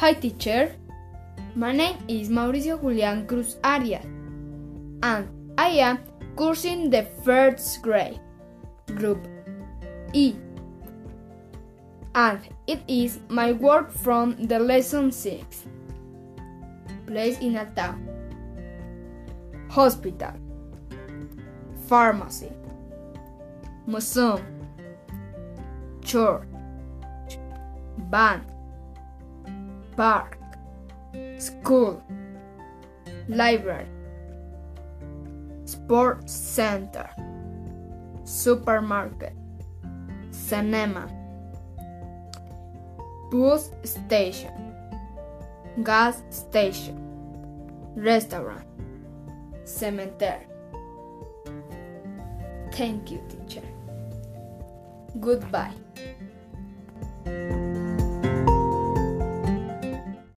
Hi, teacher. My name is Mauricio Julian Cruz Arias, and I am cursing the first grade, group E. And it is my work from the lesson 6. Place in a town. Hospital. Pharmacy. Museum. Church. Bank. Park. School. Library. Sports center. Supermarket. Cinema. Bus station. Gas station. Restaurant. Cemetery. Thank you, teacher. Goodbye.